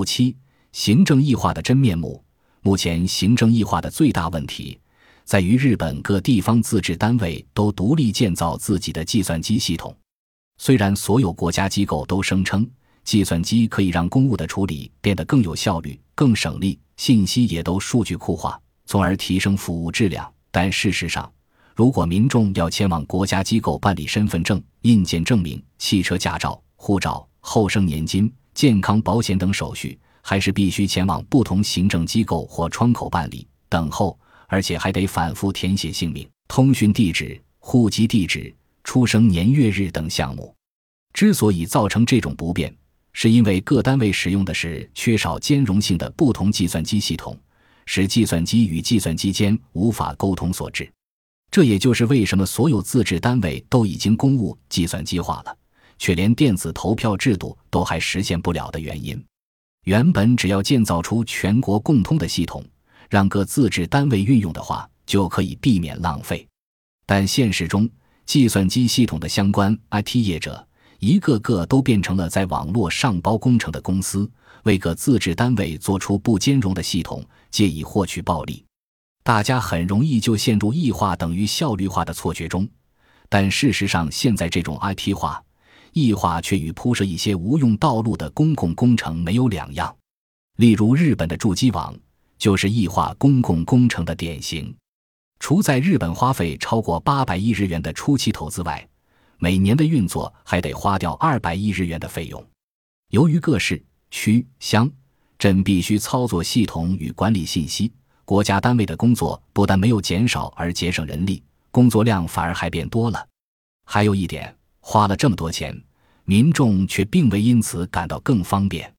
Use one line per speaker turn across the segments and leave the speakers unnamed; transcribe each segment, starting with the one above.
五七，行政异化的真面目。目前行政异化的最大问题，在于日本各地方自治单位都独立建造自己的计算机系统。虽然所有国家机构都声称计算机可以让公务的处理变得更有效率、更省力，信息也都数据库化，从而提升服务质量，但事实上，如果民众要前往国家机构办理身份证、印鉴证明、汽车驾照、护照、后生年金、健康保险等手续，还是必须前往不同行政机构或窗口办理、等候，而且还得反复填写姓名、通讯地址、户籍地址、出生年月日等项目。之所以造成这种不便，是因为各单位使用的是缺少兼容性的不同计算机系统，使计算机与计算机间无法沟通所致。这也就是为什么所有自治单位都已经公务计算机化了，却连电子投票制度都还实现不了的原因。原本只要建造出全国共通的系统，让各自治单位运用的话，就可以避免浪费。但现实中，计算机系统的相关 IT 业者一个个都变成了在网络上包工程的公司，为各自治单位做出不兼容的系统，借以获取暴利。大家很容易就陷入异化等于效率化的错觉中，但事实上，现在这种 IT 化、异化却与铺设一些无用道路的公共工程没有两样。例如，日本的筑基网就是异化公共工程的典型。除在日本花费超过八百亿日元的初期投资外，每年的运作还得花掉二百亿日元的费用。由于各市、区、乡、镇必须操作系统与管理信息。国家单位的工作不但没有减少，而节省人力，工作量反而还变多了。还有一点，花了这么多钱，民众却并未因此感到更方便。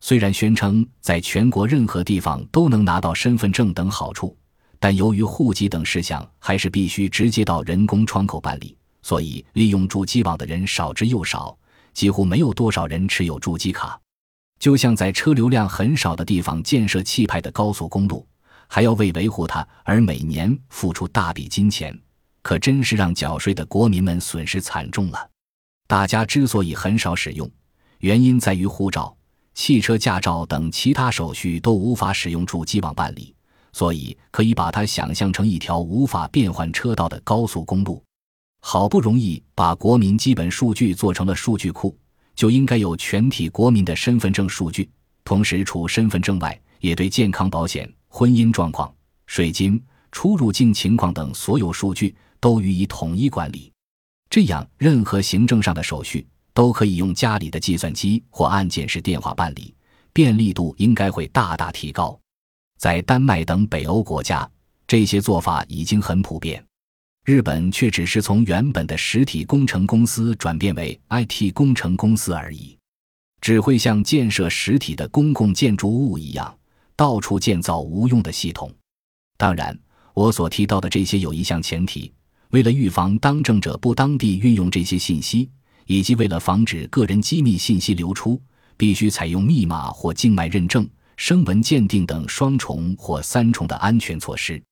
虽然宣称在全国任何地方都能拿到身份证等好处，但由于户籍等事项还是必须直接到人工窗口办理，所以利用筑基网的人少之又少，几乎没有多少人持有筑基卡。就像在车流量很少的地方建设气派的高速公路。还要为维护它而每年付出大笔金钱，可真是让缴税的国民们损失惨重了。大家之所以很少使用，原因在于护照、汽车驾照等其他手续都无法使用主机网办理，所以可以把它想象成一条无法变换车道的高速公路。好不容易把国民基本数据做成了数据库，就应该有全体国民的身份证数据，同时除身份证外，也对健康保险。婚姻状况、税金、出入境情况等所有数据都予以统一管理，这样任何行政上的手续都可以用家里的计算机或按键式电话办理，便利度应该会大大提高。在丹麦等北欧国家，这些做法已经很普遍，日本却只是从原本的实体工程公司转变为 IT 工程公司而已，只会像建设实体的公共建筑物一样。到处建造无用的系统。当然，我所提到的这些有一项前提：为了预防当政者不当地运用这些信息，以及为了防止个人机密信息流出，必须采用密码或静脉认证、声纹鉴定等双重或三重的安全措施。